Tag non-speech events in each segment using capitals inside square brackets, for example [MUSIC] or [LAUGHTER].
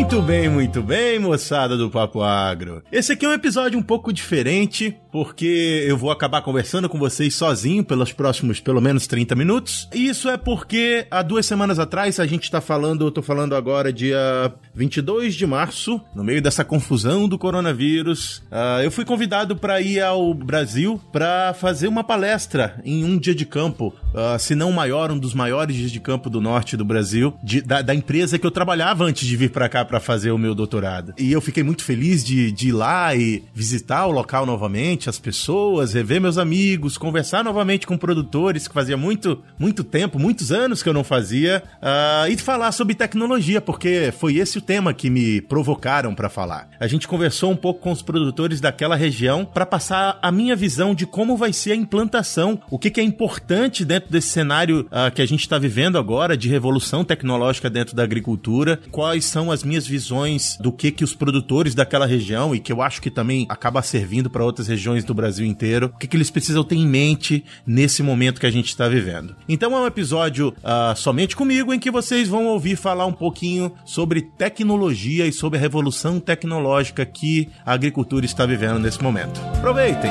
Muito bem, muito bem, moçada do Papo Agro. Esse aqui é um episódio um pouco diferente, porque eu vou acabar conversando com vocês sozinho pelos próximos pelo menos 30 minutos. Isso é porque há duas semanas atrás a gente tá falando, eu tô falando agora dia 22 de março, no meio dessa confusão do coronavírus, uh, eu fui convidado para ir ao Brasil para fazer uma palestra em um dia de campo, uh, se não maior, um dos maiores dias de campo do norte do Brasil, de, da, da, empresa que eu trabalhava antes de vir para cá para fazer o meu doutorado. E eu fiquei muito feliz de, de ir lá e visitar o local novamente novamente as pessoas, rever meus amigos, conversar novamente com produtores que fazia muito, muito tempo, muitos anos que eu não fazia, uh, e falar sobre tecnologia, porque foi esse o tema que me provocaram para falar. A gente conversou um pouco com os produtores daquela região para passar a minha visão de como vai ser a implantação, o que, que é importante dentro desse cenário uh, que a gente está vivendo agora de revolução tecnológica dentro da agricultura, quais são as minhas visões do que que os produtores daquela região e que eu acho que também acaba servindo para outras regiões regiões do Brasil inteiro, o que, que eles precisam ter em mente nesse momento que a gente está vivendo. Então é um episódio uh, somente comigo em que vocês vão ouvir falar um pouquinho sobre tecnologia e sobre a revolução tecnológica que a agricultura está vivendo nesse momento. Aproveitem!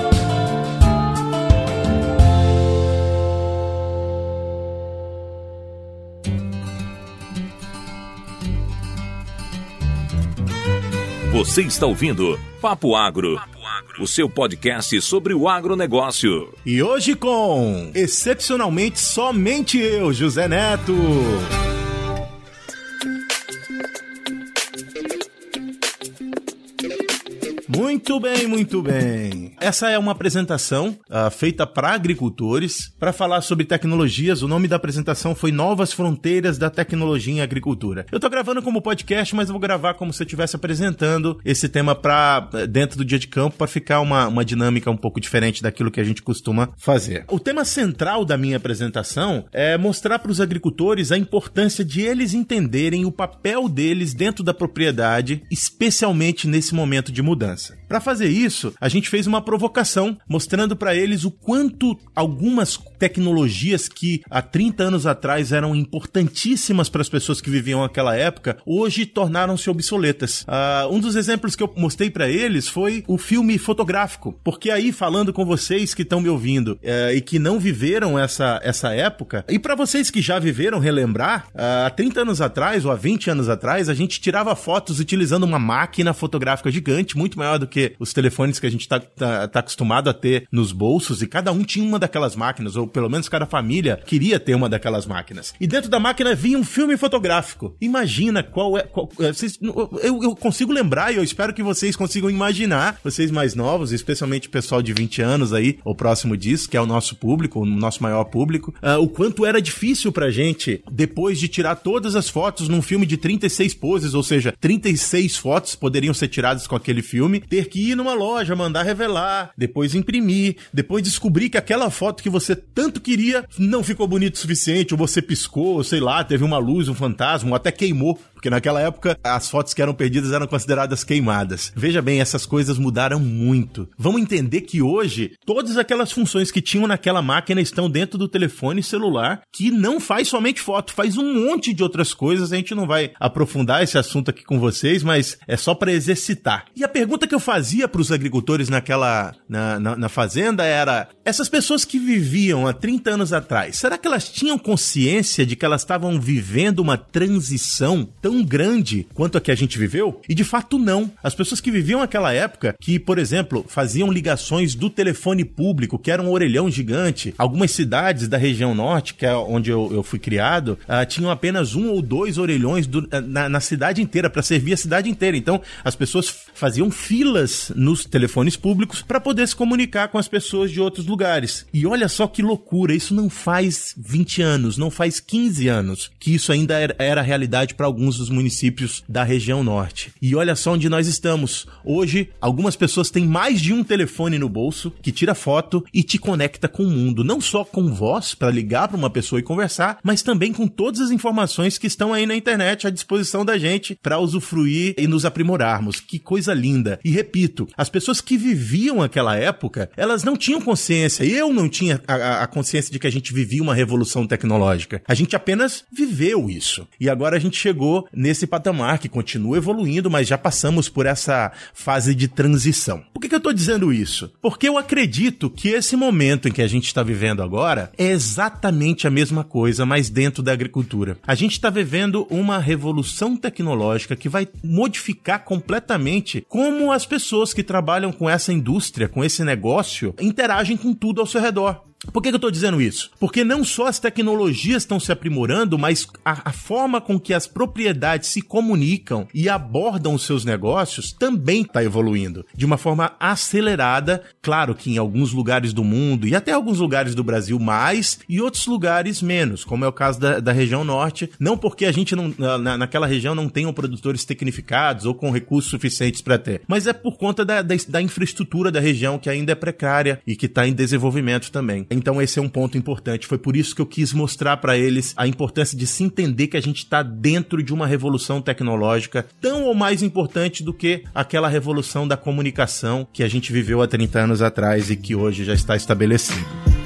Você está ouvindo Papo Agro. Papo o seu podcast sobre o agronegócio. E hoje com, excepcionalmente, somente eu, José Neto. Muito bem, muito bem. Essa é uma apresentação uh, feita para agricultores para falar sobre tecnologias. O nome da apresentação foi Novas Fronteiras da Tecnologia em Agricultura. Eu tô gravando como podcast, mas vou gravar como se eu estivesse apresentando esse tema para eh, dentro do dia de campo para ficar uma, uma dinâmica um pouco diferente daquilo que a gente costuma fazer. O tema central da minha apresentação é mostrar para os agricultores a importância de eles entenderem o papel deles dentro da propriedade, especialmente nesse momento de mudança. Para fazer isso, a gente fez uma provocação mostrando para eles o quanto algumas tecnologias que há 30 anos atrás eram importantíssimas para as pessoas que viviam naquela época, hoje tornaram-se obsoletas. Uh, um dos exemplos que eu mostrei para eles foi o filme fotográfico, porque aí falando com vocês que estão me ouvindo uh, e que não viveram essa, essa época, e para vocês que já viveram relembrar, uh, há 30 anos atrás ou há 20 anos atrás, a gente tirava fotos utilizando uma máquina fotográfica gigante, muito maior do que os telefones que a gente tá, tá, tá acostumado a ter nos bolsos, e cada um tinha uma daquelas máquinas, ou pelo menos cada família queria ter uma daquelas máquinas. E dentro da máquina vinha um filme fotográfico. Imagina qual é. Qual, é, vocês, eu, eu consigo lembrar e eu espero que vocês consigam imaginar, vocês mais novos, especialmente o pessoal de 20 anos aí, ou próximo disso, que é o nosso público, o nosso maior público, uh, o quanto era difícil pra gente, depois de tirar todas as fotos num filme de 36 poses, ou seja, 36 fotos poderiam ser tiradas com aquele filme, ter que ir numa loja, mandar revelar, depois imprimir, depois descobrir que aquela foto que você tanto queria não ficou bonito o suficiente, ou você piscou, sei lá, teve uma luz, um fantasma, ou até queimou porque naquela época as fotos que eram perdidas eram consideradas queimadas. Veja bem, essas coisas mudaram muito. Vamos entender que hoje todas aquelas funções que tinham naquela máquina estão dentro do telefone celular, que não faz somente foto, faz um monte de outras coisas. A gente não vai aprofundar esse assunto aqui com vocês, mas é só para exercitar. E a pergunta que eu fazia para os agricultores naquela na, na, na fazenda era: essas pessoas que viviam há 30 anos atrás, será que elas tinham consciência de que elas estavam vivendo uma transição tão tão grande quanto a que a gente viveu? E de fato não. As pessoas que viviam aquela época, que, por exemplo, faziam ligações do telefone público, que era um orelhão gigante, algumas cidades da região norte, que é onde eu, eu fui criado, uh, tinham apenas um ou dois orelhões do, uh, na, na, cidade inteira, para servir a cidade inteira. Então, as pessoas faziam filas nos telefones públicos para poder se comunicar com as pessoas de outros lugares. E olha só que loucura, isso não faz 20 anos, não faz 15 anos que isso ainda era, era realidade para alguns dos municípios da região norte. E olha só onde nós estamos. Hoje, algumas pessoas têm mais de um telefone no bolso que tira foto e te conecta com o mundo, não só com voz para ligar para uma pessoa e conversar, mas também com todas as informações que estão aí na internet à disposição da gente para usufruir e nos aprimorarmos. Que coisa linda. E repito, as pessoas que viviam aquela época, elas não tinham consciência. Eu não tinha a, a consciência de que a gente vivia uma revolução tecnológica. A gente apenas viveu isso. E agora a gente chegou nesse patamar que continua evoluindo, mas já passamos por essa fase de transição. Por que, que eu estou dizendo isso? Porque eu acredito que esse momento em que a gente está vivendo agora é exatamente a mesma coisa, mas dentro da agricultura. A gente está vivendo uma revolução tecnológica que vai modificar completamente como as pessoas que trabalham com essa indústria, com esse negócio, interagem com tudo ao seu redor. Por que, que eu estou dizendo isso? Porque não só as tecnologias estão se aprimorando, mas a, a, forma com que as propriedades se comunicam e abordam os seus negócios também está evoluindo de uma forma acelerada. Claro que em alguns lugares do mundo e até alguns lugares do Brasil mais e outros lugares menos, como é o caso da, da região norte. Não porque a gente não, na, naquela região não tenham produtores tecnificados ou com recursos suficientes para ter, mas é por conta da, da, da infraestrutura da região que ainda é precária e que está em desenvolvimento também. Então esse é um ponto importante. Foi por isso que eu quis mostrar para eles a importância de se entender que a gente está dentro de uma revolução tecnológica tão ou mais importante do que aquela revolução da comunicação que a gente viveu há 30 anos atrás e que hoje já está estabelecido.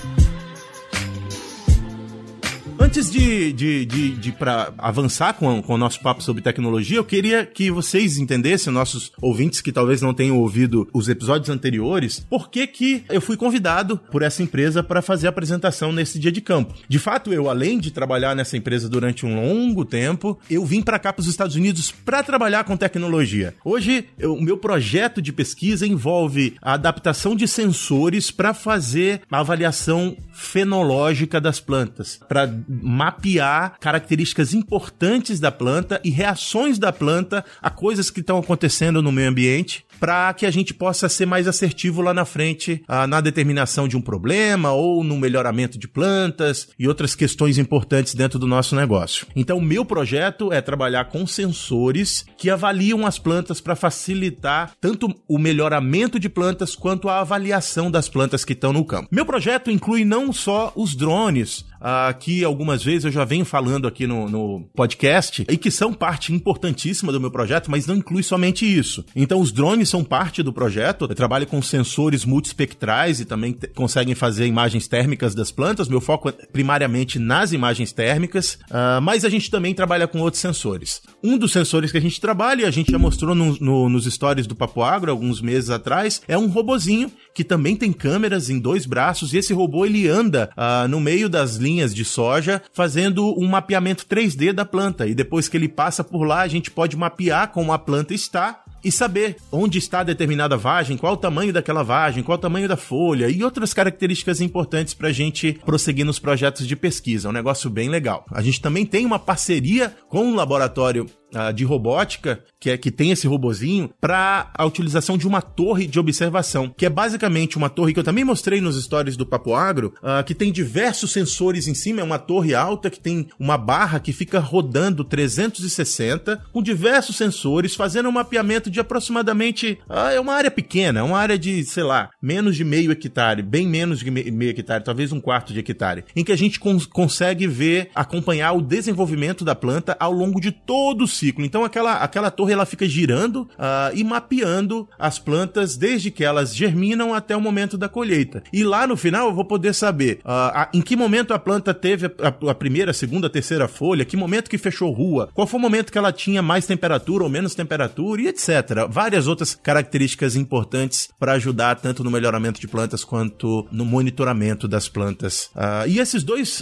Antes de, de, de, de para avançar com, com o nosso papo sobre tecnologia, eu queria que vocês entendessem, nossos ouvintes que talvez não tenham ouvido os episódios anteriores, por que que eu fui convidado por essa empresa para fazer a apresentação nesse dia de campo. De fato, eu, além de trabalhar nessa empresa durante um longo tempo, eu vim para cá para os Estados Unidos para trabalhar com tecnologia. Hoje, o meu projeto de pesquisa envolve a adaptação de sensores para fazer a avaliação fenológica das plantas, para mapear características importantes da planta e reações da planta a coisas que estão acontecendo no meio ambiente para que a gente possa ser mais assertivo lá na frente ah, na determinação de um problema ou no melhoramento de plantas e outras questões importantes dentro do nosso negócio. Então, o meu projeto é trabalhar com sensores que avaliam as plantas para facilitar tanto o melhoramento de plantas quanto a avaliação das plantas que estão no campo. Meu projeto inclui não só os drones, uh, que algumas vezes eu já venho falando aqui no, no, podcast e que são parte importantíssima do meu projeto, mas não inclui somente isso. Então, os drones são parte do projeto. Trabalho com sensores multispectrais e também conseguem fazer imagens térmicas das plantas. Meu foco é primariamente nas imagens térmicas, uh, mas a gente também trabalha com outros sensores. Um dos sensores que a gente trabalha, a gente já mostrou no, no, nos stories do Papo Agro alguns meses atrás, é um robozinho que também tem câmeras em dois braços e esse robô ele anda uh, no meio das linhas de soja fazendo um mapeamento 3D da planta e depois que ele passa por lá a gente pode mapear como a planta está e saber onde está determinada vagem, qual o tamanho daquela vagem, qual o tamanho da folha e outras características importantes para a gente prosseguir nos projetos de pesquisa. É um negócio bem legal. A gente também tem uma parceria com um laboratório de robótica, que é que tem esse robozinho, para a utilização de uma torre de observação, que é basicamente uma torre que eu também mostrei nos stories do Papo Agro, uh, que tem diversos sensores em cima, é uma torre alta que tem uma barra que fica rodando 360 com diversos sensores, fazendo um mapeamento de aproximadamente uh, é uma área pequena, é uma área de, sei lá, menos de meio hectare, bem menos de meio hectare, talvez um quarto de hectare, em que a gente cons consegue ver, acompanhar o desenvolvimento da planta ao longo de todo o ciclo. Então aquela, aquela torre ela fica girando uh, e mapeando as plantas desde que elas germinam até o momento da colheita. E lá no final eu vou poder saber uh, a, em que momento a planta teve a, a, primeira, a segunda, a terceira folha, que momento que fechou rua, qual foi o momento que ela tinha mais temperatura ou menos temperatura e etc. Várias outras características importantes para ajudar tanto no melhoramento de plantas quanto no monitoramento das plantas. Uh, e esses dois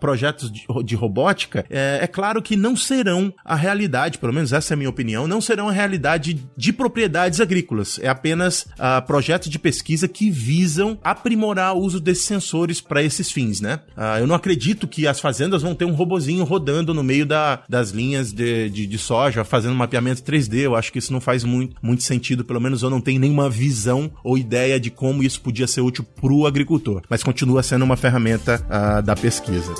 projetos de, de robótica, é, é claro que não serão a realidade realidade, pelo menos essa é a minha opinião, não serão a realidade de propriedades agrícolas. É apenas uh, projetos de pesquisa que visam aprimorar o uso desses sensores para esses fins, né? Uh, eu não acredito que as fazendas vão ter um robozinho rodando no meio da, das linhas de, de, de, soja, fazendo mapeamento 3D. Eu acho que isso não faz muito, muito sentido, pelo menos eu não tenho nenhuma visão ou ideia de como isso podia ser útil para o agricultor. Mas continua sendo uma ferramenta uh, da pesquisa.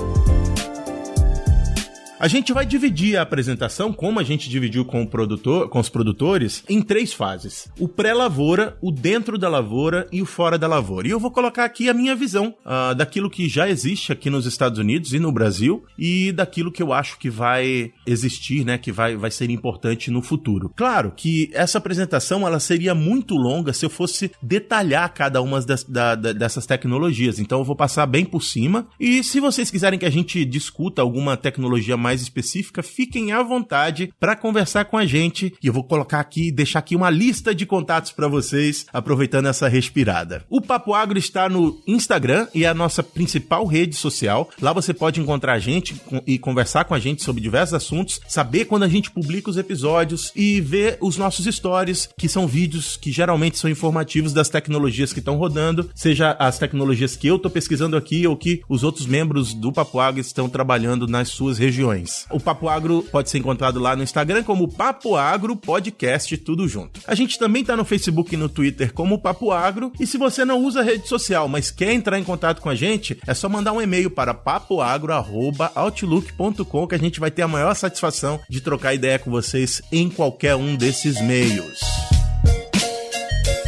A gente vai dividir a apresentação, como a gente dividiu com o produtor, com os produtores, em três fases: o pré-lavoura, o dentro da lavoura e o fora da lavoura. E eu vou colocar aqui a minha visão uh, daquilo que já existe aqui nos Estados Unidos e no Brasil e daquilo que eu acho que vai existir, né, que vai, vai ser importante no futuro. Claro que essa apresentação ela seria muito longa se eu fosse detalhar cada uma das, da, da, dessas tecnologias. Então eu vou passar bem por cima. E se vocês quiserem que a gente discuta alguma tecnologia mais mais específica, fiquem à vontade para conversar com a gente. E eu vou colocar aqui, deixar aqui uma lista de contatos para vocês, aproveitando essa respirada. O Papo Agro está no Instagram e é a nossa principal rede social. Lá você pode encontrar a gente e conversar com a gente sobre diversos assuntos, saber quando a gente publica os episódios e ver os nossos stories, que são vídeos que geralmente são informativos das tecnologias que estão rodando, seja as tecnologias que eu estou pesquisando aqui ou que os outros membros do Papo Agro estão trabalhando nas suas regiões. O Papo Agro pode ser encontrado lá no Instagram como Papo Agro Podcast, tudo junto. A gente também está no Facebook e no Twitter como Papo Agro. E se você não usa rede social, mas quer entrar em contato com a gente, é só mandar um e-mail para papoagro.outlook.com que a gente vai ter a maior satisfação de trocar ideia com vocês em qualquer um desses meios.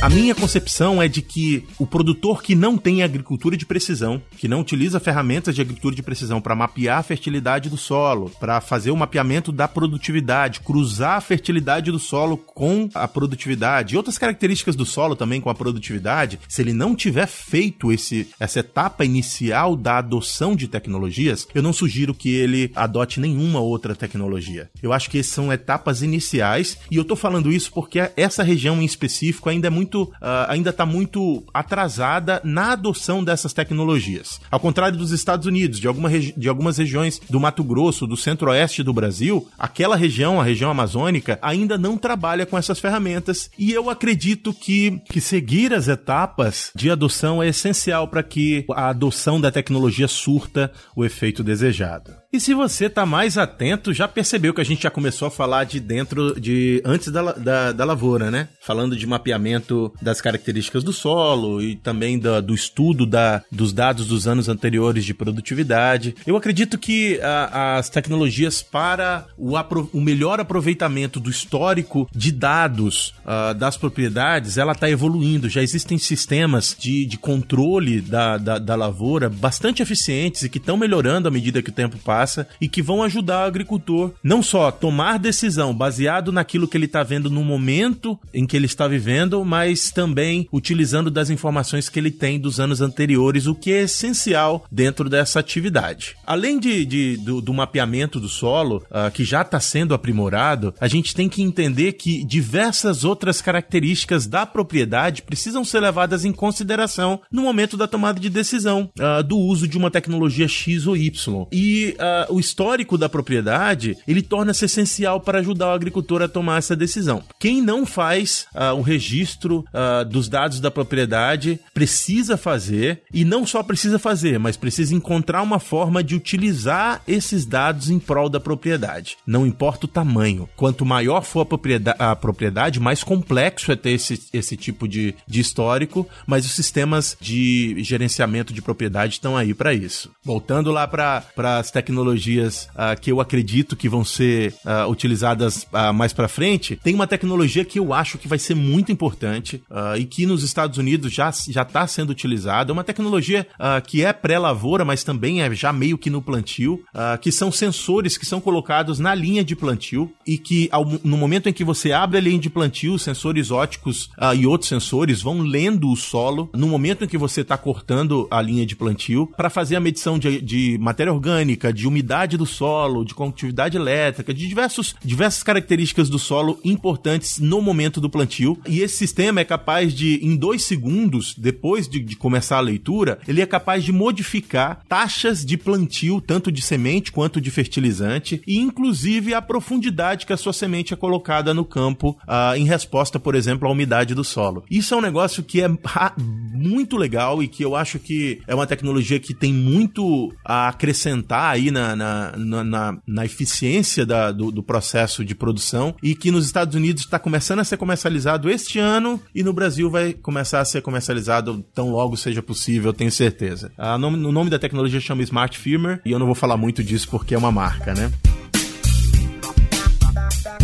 A minha concepção é de que o produtor que não tem agricultura de precisão, que não utiliza ferramentas de agricultura de precisão para mapear a fertilidade do solo, para fazer o mapeamento da produtividade, cruzar a fertilidade do solo com a produtividade e outras características do solo também com a produtividade, se ele não tiver feito esse, essa etapa inicial da adoção de tecnologias, eu não sugiro que ele adote nenhuma outra tecnologia. Eu acho que são etapas iniciais e eu estou falando isso porque essa região em específico ainda é muito muito, uh, ainda está muito atrasada na adoção dessas tecnologias. Ao contrário dos Estados Unidos, de, alguma de algumas regiões do Mato Grosso, do centro-oeste do Brasil, aquela região, a região amazônica, ainda não trabalha com essas ferramentas e eu acredito que, que seguir as etapas de adoção é essencial para que a adoção da tecnologia surta o efeito desejado. E se você tá mais atento, já percebeu que a gente já começou a falar de dentro de antes da, da, da lavoura, né? Falando de mapeamento das características do solo e também do, do estudo da, dos dados dos anos anteriores de produtividade. Eu acredito que a, as tecnologias para o, apro, o, melhor aproveitamento do histórico de dados uh, das propriedades, ela está evoluindo. Já existem sistemas de, de controle da, da, da lavoura bastante eficientes e que estão melhorando à medida que o tempo passa e que vão ajudar o agricultor não só a tomar decisão baseado naquilo que ele está vendo no momento em que ele está vivendo, mas também utilizando das informações que ele tem dos anos anteriores, o que é essencial dentro dessa atividade. Além de, de do, do, mapeamento do solo, uh, que já está sendo aprimorado, a gente tem que entender que diversas outras características da propriedade precisam ser levadas em consideração no momento da tomada de decisão uh, do uso de uma tecnologia X ou Y. E uh, o histórico da propriedade, ele torna-se essencial para ajudar o agricultor a tomar essa decisão. Quem não faz uh, o registro uh, dos dados da propriedade precisa fazer, e não só precisa fazer, mas precisa encontrar uma forma de utilizar esses dados em prol da propriedade. Não importa o tamanho. Quanto maior for a propriedade, a propriedade mais complexo é ter esse, esse tipo de, de histórico, mas os sistemas de gerenciamento de propriedade estão aí para isso. Voltando lá para as tecnologias tecnologias uh, que eu acredito que vão ser uh, utilizadas uh, mais para frente, tem uma tecnologia que eu acho que vai ser muito importante e que nos Estados Unidos já já está sendo utilizada. É uma tecnologia que é pré-lavoura, mas também é já meio que no plantio, que são sensores que são colocados na linha de plantio e que ao, no momento em que você abre a linha de plantio, sensores óticos e outros sensores vão lendo o solo no momento em que você está cortando a linha de plantio para fazer a medição de, de matéria orgânica, de umidade do solo, de condutividade elétrica, de diversos, diversas características do solo importantes no momento do plantio. E esse sistema é capaz de, em dois segundos, depois de, de começar a leitura, ele é capaz de modificar taxas de plantio, tanto de semente quanto de fertilizante, e inclusive a profundidade que a sua semente é colocada no campo uh, em resposta, por exemplo, à umidade do solo. Isso é um negócio que é [LAUGHS] muito legal e que eu acho que é uma tecnologia que tem muito a acrescentar aí na na, na, na, eficiência da, do, do, processo de produção e que nos Estados Unidos está começando a ser comercializado este ano e no Brasil vai começar a ser comercializado tão logo seja possível, tenho certeza. A nome, o nome da tecnologia chama Smart Firmware e eu não vou falar muito disso porque é uma marca, né?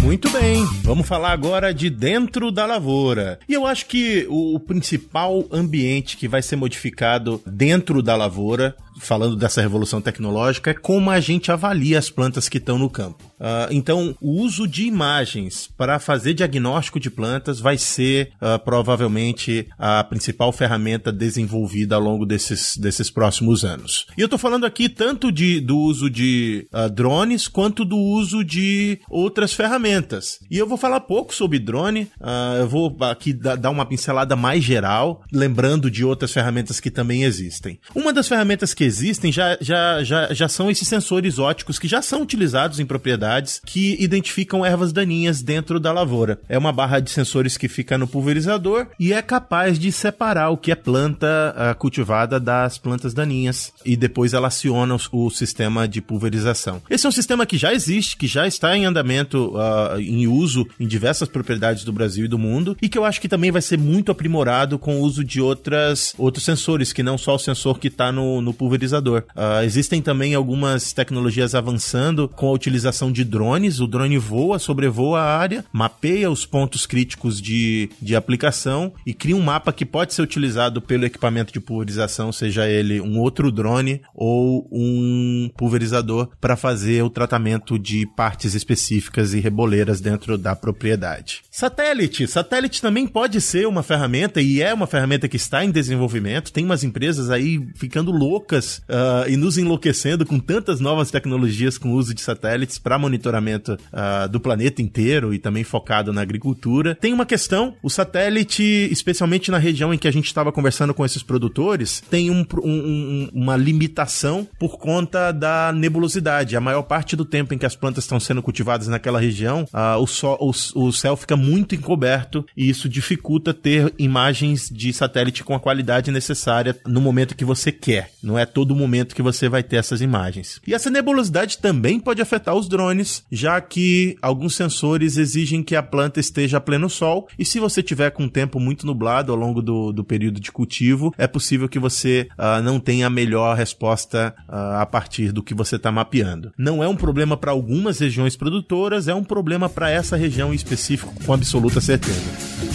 Muito bem, vamos falar agora de dentro da lavoura. E eu acho que o principal ambiente que vai ser modificado dentro da lavoura falando dessa revolução tecnológica, é como a gente avalia as plantas que estão no campo. Uh, então, o uso de imagens para fazer diagnóstico de plantas vai ser uh, provavelmente a principal ferramenta desenvolvida ao longo desses, desses próximos anos. E eu estou falando aqui tanto de, do uso de uh, drones quanto do uso de outras ferramentas. E eu vou falar pouco sobre drone, eu vou aqui dar uma pincelada mais geral, lembrando de outras ferramentas que também existem. Uma das ferramentas que existem já, já, já, já são esses sensores óticos que já são utilizados em propriedades que identificam ervas daninhas dentro da lavoura. É uma barra de sensores que fica no pulverizador e é capaz de separar o que é planta cultivada das plantas daninhas e depois ela aciona o, o, sistema de pulverização. Esse é um sistema que já existe, que já está em andamento, uh, em uso em diversas propriedades do Brasil e do mundo e que eu acho que também vai ser muito aprimorado com o uso de outras, outros sensores, que não só o sensor que está no, no pulverizador pulverizador. Uh, existem também algumas tecnologias avançando com a utilização de drones. O drone voa, sobrevoa a área, mapeia os pontos críticos de, de aplicação e cria um mapa que pode ser utilizado pelo equipamento de pulverização, seja ele um outro drone ou um pulverizador, para fazer o tratamento de partes específicas e reboleiras dentro da propriedade. Satélite. Satélite também pode ser uma ferramenta e é uma ferramenta que está em desenvolvimento. Tem umas empresas aí ficando loucas uh, e nos enlouquecendo com tantas novas tecnologias com uso de satélites para monitoramento uh, do planeta inteiro e também focado na agricultura. Tem uma questão: o satélite, especialmente na região em que a gente estava conversando com esses produtores, tem um, um, uma limitação por conta da nebulosidade. A maior parte do tempo em que as plantas estão sendo cultivadas naquela região, uh, o, sol, o, o céu fica muito encoberto e isso dificulta ter imagens de satélite com a qualidade necessária no momento que você quer. Não é todo momento que você vai ter essas imagens. E essa nebulosidade também pode afetar os drones, já que alguns sensores exigem que a planta esteja a pleno sol, e se você tiver com o tempo muito nublado ao longo do, do período de cultivo, é possível que você uh, não tenha a melhor resposta uh, a partir do que você está mapeando. Não é um problema para algumas regiões produtoras, é um problema para essa região em específico, com absoluta certeza.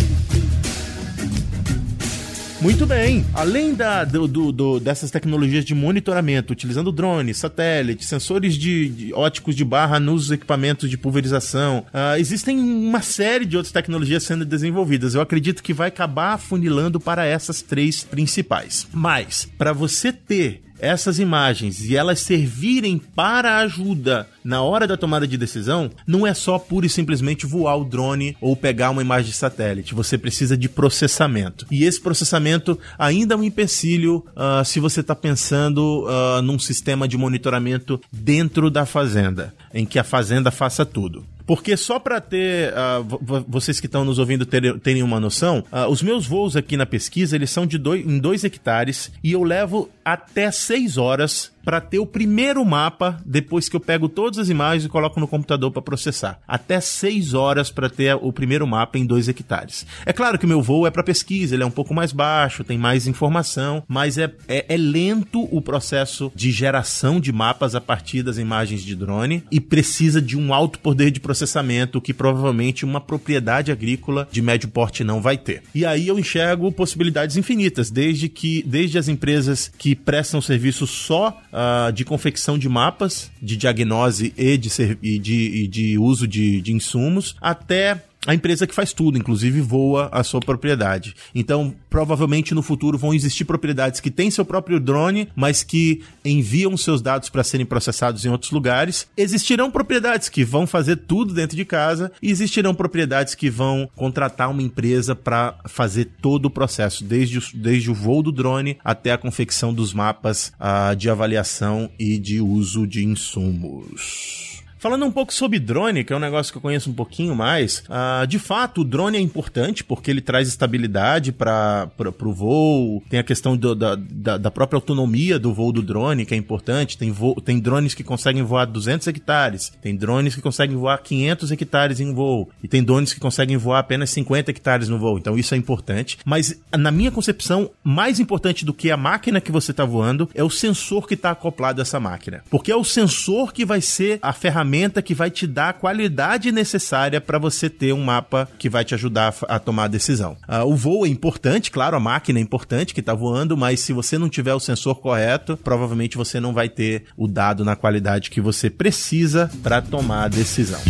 Muito bem. Além da, do, do, dessas tecnologias de monitoramento, utilizando drones, satélites, sensores de, de, óticos de barra nos equipamentos de pulverização, uh, existem uma série de outras tecnologias sendo desenvolvidas. Eu acredito que vai acabar afunilando para essas três principais. Mas, para você ter essas imagens e elas servirem para ajuda na hora da tomada de decisão, não é só pura e simplesmente voar o drone ou pegar uma imagem de satélite. Você precisa de processamento. E esse processamento ainda é um empecilho uh, se você está pensando uh, num sistema de monitoramento dentro da fazenda, em que a fazenda faça tudo. Porque só para ter, uh, vocês que estão nos ouvindo terem, terem uma noção, uh, os meus voos aqui na pesquisa, eles são de dois, em 2 hectares e eu levo até 6 horas para ter o primeiro mapa depois que eu pego todas as imagens e coloco no computador para processar. Até 6 horas para ter o primeiro mapa em 2 hectares. É claro que o meu voo é para pesquisa, ele é um pouco mais baixo, tem mais informação, mas é, é, é lento o processo de geração de mapas a partir das imagens de drone e precisa de um alto poder de processamento que provavelmente uma propriedade agrícola de médio porte não vai ter. E aí eu enxergo possibilidades infinitas, desde que desde as empresas que prestam serviço só uh, de confecção de mapas, de diagnose e de, e de, e de uso de, de insumos, até a empresa que faz tudo, inclusive voa a sua propriedade. Então, provavelmente no futuro vão existir propriedades que têm seu próprio drone, mas que enviam seus dados para serem processados em outros lugares. Existirão propriedades que vão fazer tudo dentro de casa e existirão propriedades que vão contratar uma empresa para fazer todo o processo, desde o, desde o voo do drone até a confecção dos mapas uh, de avaliação e de uso de insumos. Falando um pouco sobre drone, que é um negócio que eu conheço um pouquinho mais, uh, de fato, o drone é importante porque ele traz estabilidade para o voo, tem a questão do, da, da, da, própria autonomia do voo do drone, que é importante, tem, vo, tem drones que conseguem voar 200 hectares, tem drones que conseguem voar 500 hectares em voo, e tem drones que conseguem voar apenas 50 hectares no voo, então isso é importante. Mas, na minha concepção, mais importante do que a máquina que você está voando é o sensor que está acoplado a essa máquina, porque é o sensor que vai ser a ferramenta ferramenta que vai te dar a qualidade necessária para você ter um mapa que vai te ajudar a, tomar a decisão. Uh, o voo é importante, claro, a máquina é importante que está voando, mas se você não tiver o sensor correto, provavelmente você não vai ter o dado na qualidade que você precisa para tomar a decisão.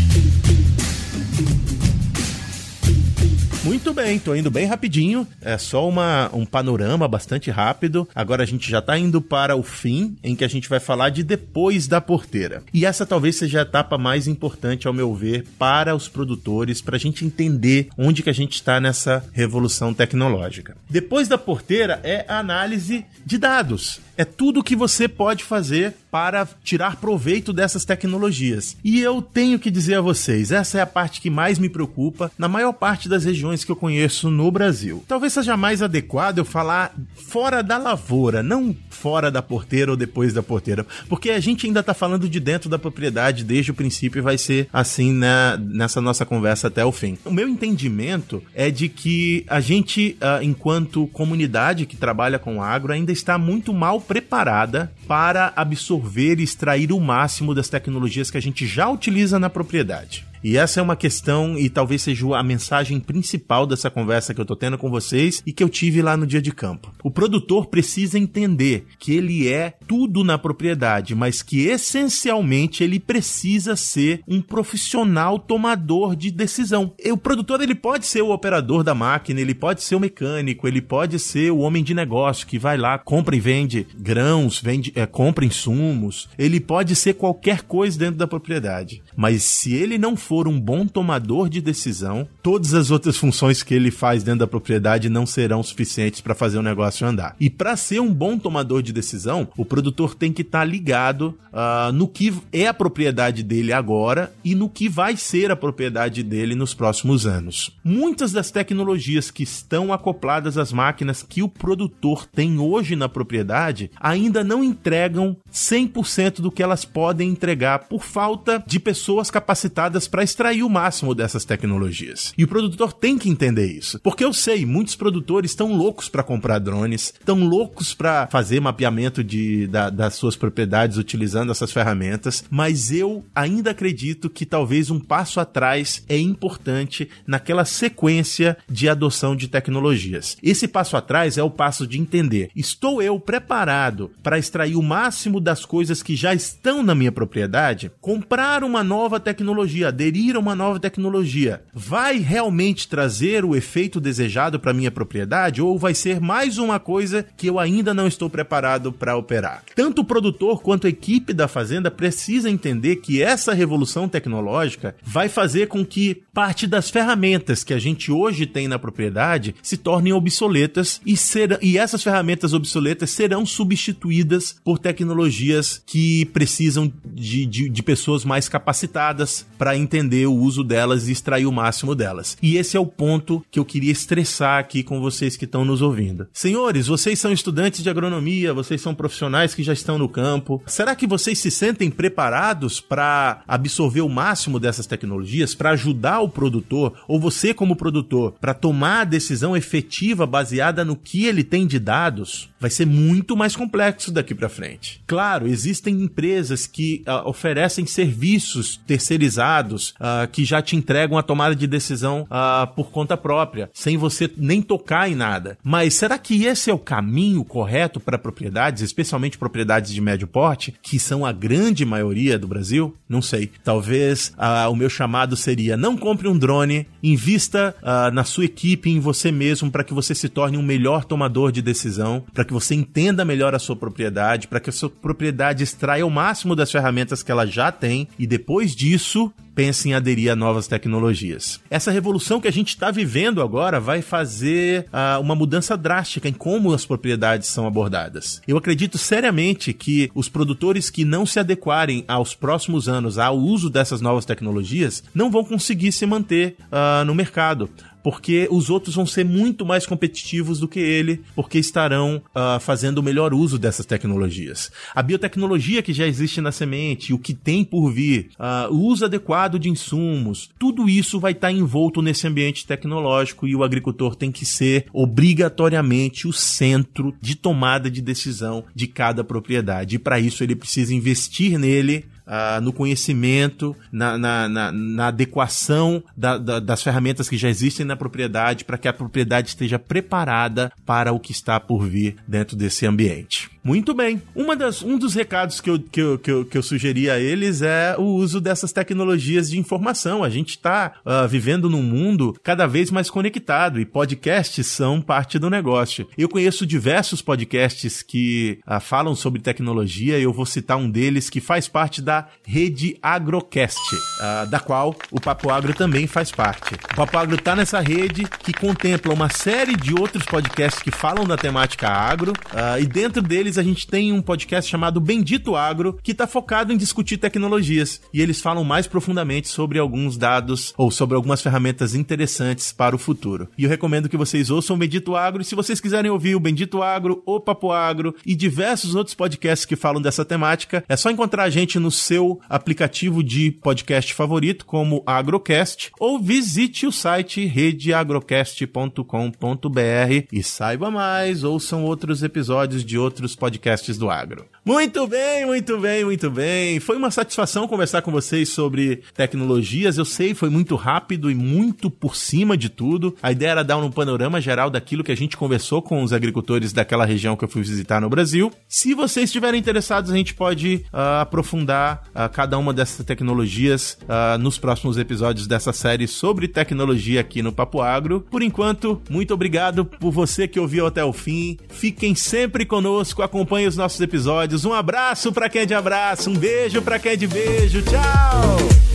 Muito bem, tô indo bem rapidinho. É só uma, um panorama bastante rápido. Agora a gente já tá indo para o fim, em que a gente vai falar de depois da porteira. E essa talvez seja a etapa mais importante, ao meu ver, para os produtores, para a gente entender onde que a gente está nessa revolução tecnológica. Depois da porteira é a análise de dados é tudo que você pode fazer para tirar proveito dessas tecnologias. E eu tenho que dizer a vocês, essa é a parte que mais me preocupa na maior parte das regiões que eu conheço no Brasil. Talvez seja mais adequado eu falar fora da lavoura, não fora da porteira ou depois da porteira, porque a gente ainda está falando de dentro da propriedade desde o princípio e vai ser assim né, nessa nossa conversa até o fim. O meu entendimento é de que a gente, ah, enquanto comunidade que trabalha com agro, ainda está muito mal preparada para absorver e extrair o máximo das tecnologias que a gente já utiliza na propriedade. E essa é uma questão e talvez seja a mensagem principal dessa conversa que eu tô tendo com vocês e que eu tive lá no dia de campo. O produtor precisa entender que ele é tudo na propriedade, mas que essencialmente ele precisa ser um profissional tomador de decisão. E o produtor ele pode ser o operador da máquina, ele pode ser o mecânico, ele pode ser o homem de negócio que vai lá, compra e vende grãos, vende, é, compra insumos, ele pode ser qualquer coisa dentro da propriedade. Mas se ele não for for um bom tomador de decisão, todas as outras funções que ele faz dentro da propriedade não serão suficientes para fazer o negócio andar. E para ser um bom tomador de decisão, o produtor tem que estar tá ligado uh, no que é a propriedade dele agora e no que vai ser a propriedade dele nos próximos anos. Muitas das tecnologias que estão acopladas às máquinas que o produtor tem hoje na propriedade ainda não entregam 100% do que elas podem entregar por falta de pessoas capacitadas para extrair o máximo dessas tecnologias. E o produtor tem que entender isso. Porque eu sei, muitos produtores estão loucos para comprar drones, estão loucos para fazer mapeamento de, da, das suas propriedades utilizando essas ferramentas, mas eu ainda acredito que talvez um passo atrás é importante naquela sequência de adoção de tecnologias. Esse passo atrás é o passo de entender: estou eu preparado para extrair o máximo das coisas que já estão na minha propriedade? Comprar uma nova tecnologia, aderir a uma nova tecnologia vai realmente trazer o efeito desejado para minha propriedade ou vai ser mais uma coisa que eu ainda não estou preparado para operar? Tanto o produtor quanto a equipe da fazenda precisa entender que essa revolução tecnológica vai fazer com que parte das ferramentas que a gente hoje tem na propriedade se tornem obsoletas e, ser, e essas ferramentas obsoletas serão substituídas por tecnologias que precisam de, de, de pessoas mais capacitadas para entender entender o uso delas e extrair o máximo delas. E esse é o ponto que eu queria estressar aqui com vocês que estão nos ouvindo. Senhores, vocês são estudantes de agronomia, vocês são profissionais que já estão no campo. Será que vocês se sentem preparados para absorver o máximo dessas tecnologias, para ajudar o produtor, ou você como produtor, para tomar a decisão efetiva baseada no que ele tem de dados? Vai ser muito mais complexo daqui para frente. Claro, existem empresas que uh, oferecem serviços terceirizados uh, que já te entregam a tomada de decisão uh, por conta própria, sem você nem tocar em nada. Mas será que esse é o caminho correto para propriedades, especialmente propriedades de médio porte, que são a grande maioria do Brasil? Não sei. Talvez uh, o meu chamado seria: não compre um drone, invista na sua equipe, em você mesmo, para que você se torne um melhor tomador de decisão, para que você entenda melhor a sua propriedade, para que a sua propriedade extraia o máximo das ferramentas que ela já tem e depois disso pense em aderir a novas tecnologias. Essa revolução que a gente está vivendo agora vai fazer uh, uma mudança drástica em como as propriedades são abordadas. Eu acredito seriamente que os produtores que não se adequarem aos próximos anos ao uso dessas novas tecnologias não vão conseguir se manter uh, no mercado porque os outros vão ser muito mais competitivos do que ele, porque estarão uh, fazendo o melhor uso dessas tecnologias. A biotecnologia que já existe na semente, o que tem por vir, uh, o uso adequado de insumos, tudo isso vai estar tá envolto nesse ambiente tecnológico e o agricultor tem que ser obrigatoriamente o centro de tomada de decisão de cada propriedade. E para isso ele precisa investir nele uh, no conhecimento, na, na, na, na adequação da, da, das ferramentas que já existem na propriedade para que a propriedade esteja preparada para o que está por vir dentro desse ambiente. Muito bem. Uma das, um dos recados que eu, que, eu, que, eu, que eu sugeri a eles é o uso dessas tecnologias de informação. A gente está uh, ah, vivendo num mundo cada vez mais conectado e podcasts são parte do negócio. Eu conheço diversos podcasts que uh, falam sobre tecnologia e eu vou citar um deles que faz parte da rede Agrocast, uh, da qual o Papo Agro também faz parte. O Papo Agro está nessa rede que contempla uma série de outros podcasts que falam da temática agro e dentro deles a gente tem um podcast chamado Bendito Agro, que está focado em discutir tecnologias. E eles falam mais profundamente sobre alguns dados ou sobre algumas ferramentas interessantes para o futuro. E eu recomendo que vocês ouçam o Bendito Agro. E se vocês quiserem ouvir o Bendito Agro, o Papo Agro e diversos outros podcasts que falam dessa temática, é só encontrar a gente no seu aplicativo de podcast favorito, como Agrocast, ou visite o site redeagrocast.com.br e saiba mais, ouçam outros episódios de outros podcasts podcasts do agro. Muito bem, muito bem, muito bem. Foi uma satisfação conversar com vocês sobre tecnologias. Eu sei, foi muito rápido e muito por cima de tudo. A ideia era dar um panorama geral daquilo que a gente conversou com os agricultores daquela região que eu fui visitar no Brasil. Se vocês estiverem interessados, a gente pode uh, aprofundar uh, cada uma dessas tecnologias uh, nos próximos episódios dessa série sobre tecnologia aqui no Papo Agro. Por enquanto, muito obrigado por você que ouviu até o fim. Fiquem sempre conosco, acompanhe os nossos episódios. Um abraço para quem é de abraço, um beijo para quem é de beijo. Tchau!